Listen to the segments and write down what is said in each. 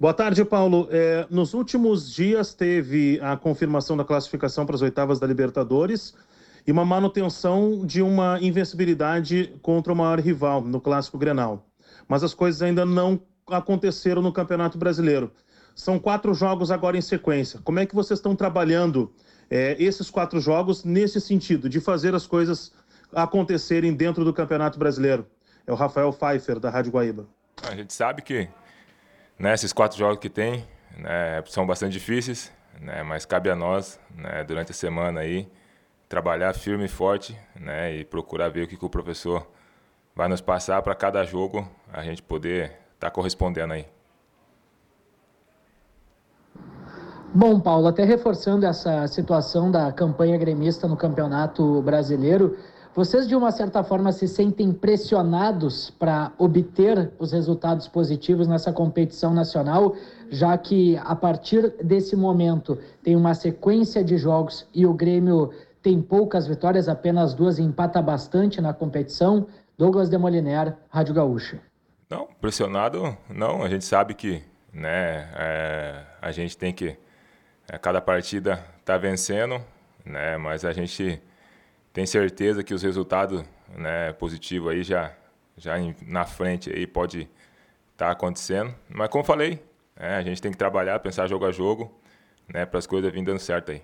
Boa tarde, Paulo. É, nos últimos dias teve a confirmação da classificação para as oitavas da Libertadores e uma manutenção de uma invencibilidade contra o maior rival no Clássico Grenal. Mas as coisas ainda não aconteceram no Campeonato Brasileiro. São quatro jogos agora em sequência. Como é que vocês estão trabalhando é, esses quatro jogos nesse sentido, de fazer as coisas acontecerem dentro do Campeonato Brasileiro? É o Rafael Pfeiffer, da Rádio Guaíba. A gente sabe que né, esses quatro jogos que tem né, são bastante difíceis, né, mas cabe a nós, né, durante a semana aí, trabalhar firme e forte né, e procurar ver o que, que o professor vai nos passar para cada jogo a gente poder estar tá correspondendo aí. Bom, Paulo, até reforçando essa situação da campanha gremista no Campeonato Brasileiro, vocês, de uma certa forma, se sentem pressionados para obter os resultados positivos nessa competição nacional, já que a partir desse momento tem uma sequência de jogos e o Grêmio tem poucas vitórias, apenas duas, e empata bastante na competição. Douglas Demoliner, Rádio Gaúcha. Não, pressionado não. A gente sabe que né, é, a gente tem que, a cada partida, tá vencendo, né, mas a gente tem certeza que os resultados né, positivos aí já, já na frente aí pode estar tá acontecendo. Mas como falei, é, a gente tem que trabalhar, pensar jogo a jogo, né, para as coisas virem dando certo aí.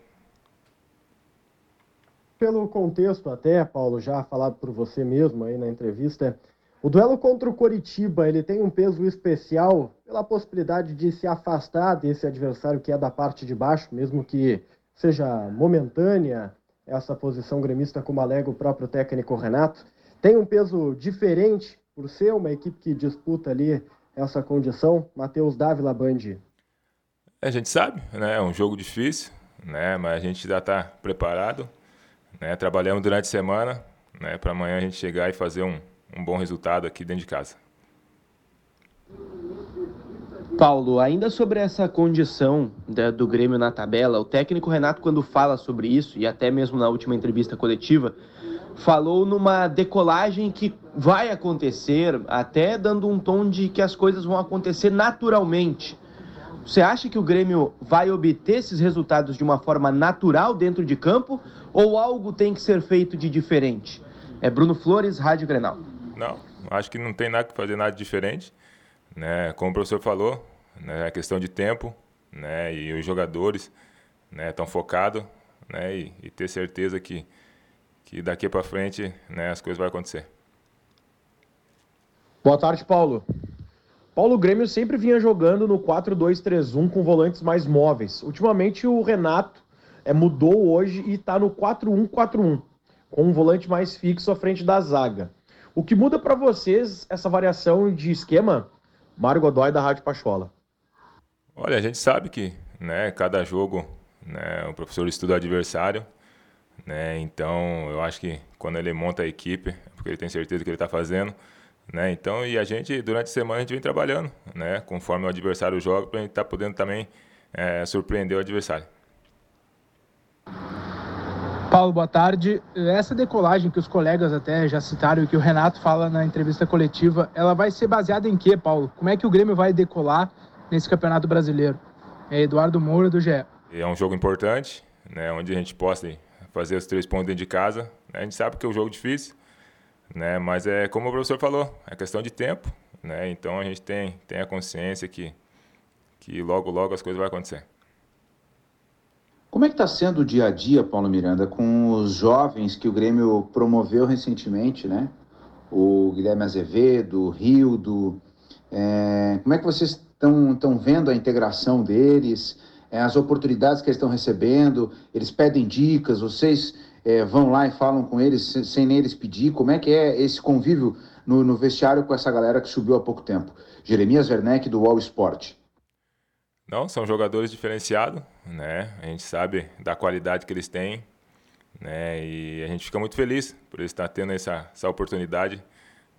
Pelo contexto até, Paulo, já falado por você mesmo aí na entrevista, o duelo contra o Coritiba, ele tem um peso especial pela possibilidade de se afastar desse adversário que é da parte de baixo, mesmo que seja momentânea, essa posição gremista, como alega o próprio técnico Renato. Tem um peso diferente por ser uma equipe que disputa ali essa condição. Matheus Dávila Bandi. A gente sabe, né? É um jogo difícil, né? Mas a gente já está preparado, né? Trabalhamos durante a semana, né? Para amanhã a gente chegar e fazer um, um bom resultado aqui dentro de casa. Paulo, ainda sobre essa condição da, do Grêmio na tabela, o técnico Renato, quando fala sobre isso, e até mesmo na última entrevista coletiva, falou numa decolagem que vai acontecer, até dando um tom de que as coisas vão acontecer naturalmente. Você acha que o Grêmio vai obter esses resultados de uma forma natural dentro de campo ou algo tem que ser feito de diferente? É Bruno Flores, Rádio Grenal. Não, acho que não tem nada que fazer nada diferente. Né? Como o professor falou, né, é questão de tempo, né, e os jogadores estão né, focados né, e, e, ter certeza que, que daqui para frente né, as coisas vão acontecer. Boa tarde, Paulo. Paulo Grêmio sempre vinha jogando no 4-2-3-1 com volantes mais móveis. Ultimamente o Renato é, mudou hoje e está no 4-1-4-1, com um volante mais fixo à frente da zaga. O que muda para vocês essa variação de esquema Mário Godoy, da Rádio Pachola. Olha, a gente sabe que né, cada jogo né, o professor estuda o adversário. Né, então, eu acho que quando ele monta a equipe, é porque ele tem certeza que ele está fazendo. Né, então, e a gente, durante a semana, a gente vem trabalhando, né, conforme o adversário joga, para a gente estar tá podendo também é, surpreender o adversário. Paulo, boa tarde. Essa decolagem que os colegas até já citaram e que o Renato fala na entrevista coletiva, ela vai ser baseada em quê, Paulo? Como é que o Grêmio vai decolar nesse Campeonato Brasileiro? É Eduardo Moura do GE. É um jogo importante, né, onde a gente possa fazer os três pontos dentro de casa. Né? A gente sabe que é um jogo difícil, né, mas é como o professor falou, é questão de tempo. Né? Então a gente tem, tem a consciência que, que logo, logo as coisas vão acontecer. Como é que está sendo o dia a dia, Paulo Miranda, com os jovens que o Grêmio promoveu recentemente, né? O Guilherme Azevedo, o Rildo. É, como é que vocês estão vendo a integração deles, é, as oportunidades que eles estão recebendo? Eles pedem dicas, vocês é, vão lá e falam com eles sem, sem nem eles pedir? Como é que é esse convívio no, no vestiário com essa galera que subiu há pouco tempo? Jeremias Werneck, do Wall Sport. Não, são jogadores diferenciados, né? A gente sabe da qualidade que eles têm, né? E a gente fica muito feliz por eles estar tendo essa, essa oportunidade,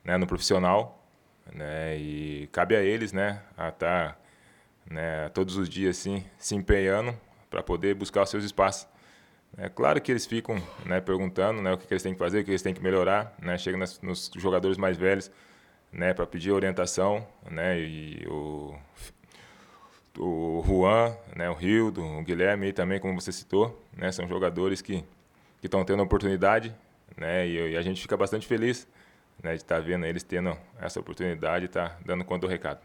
né? No profissional, né? E cabe a eles, né? A estar, né? Todos os dias assim se empenhando para poder buscar os seus espaços. É claro que eles ficam, né? Perguntando, né? O que, que eles têm que fazer, o que eles têm que melhorar, né? Chega nas, nos jogadores mais velhos, né? Para pedir orientação, né? E o o Juan, né, o Rildo, o Guilherme também, como você citou, né, são jogadores que estão tendo oportunidade, né, e, e, a gente fica bastante feliz né, de estar tá vendo eles tendo essa oportunidade e estar tá dando conta do recado.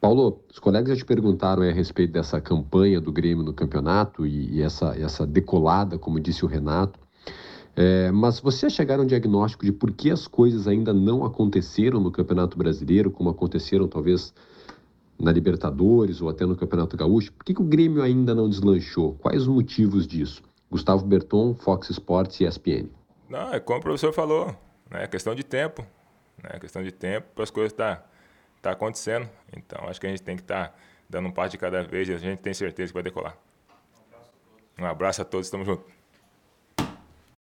Paulo, os colegas já te perguntaram a respeito dessa campanha do Grêmio no campeonato e, e essa, essa decolada, como disse o Renato. É, mas você chegar a um diagnóstico de por que as coisas ainda não aconteceram no Campeonato Brasileiro, como aconteceram talvez na Libertadores ou até no Campeonato Gaúcho? Por que, que o Grêmio ainda não deslanchou? Quais os motivos disso? Gustavo Berton, Fox Sports e ESPN. Não, é como o professor falou, né? é questão de tempo. Né? É questão de tempo para as coisas estar tá, tá acontecendo. Então, acho que a gente tem que estar tá dando um passo de cada vez e a gente tem certeza que vai decolar. Um abraço a todos, estamos juntos.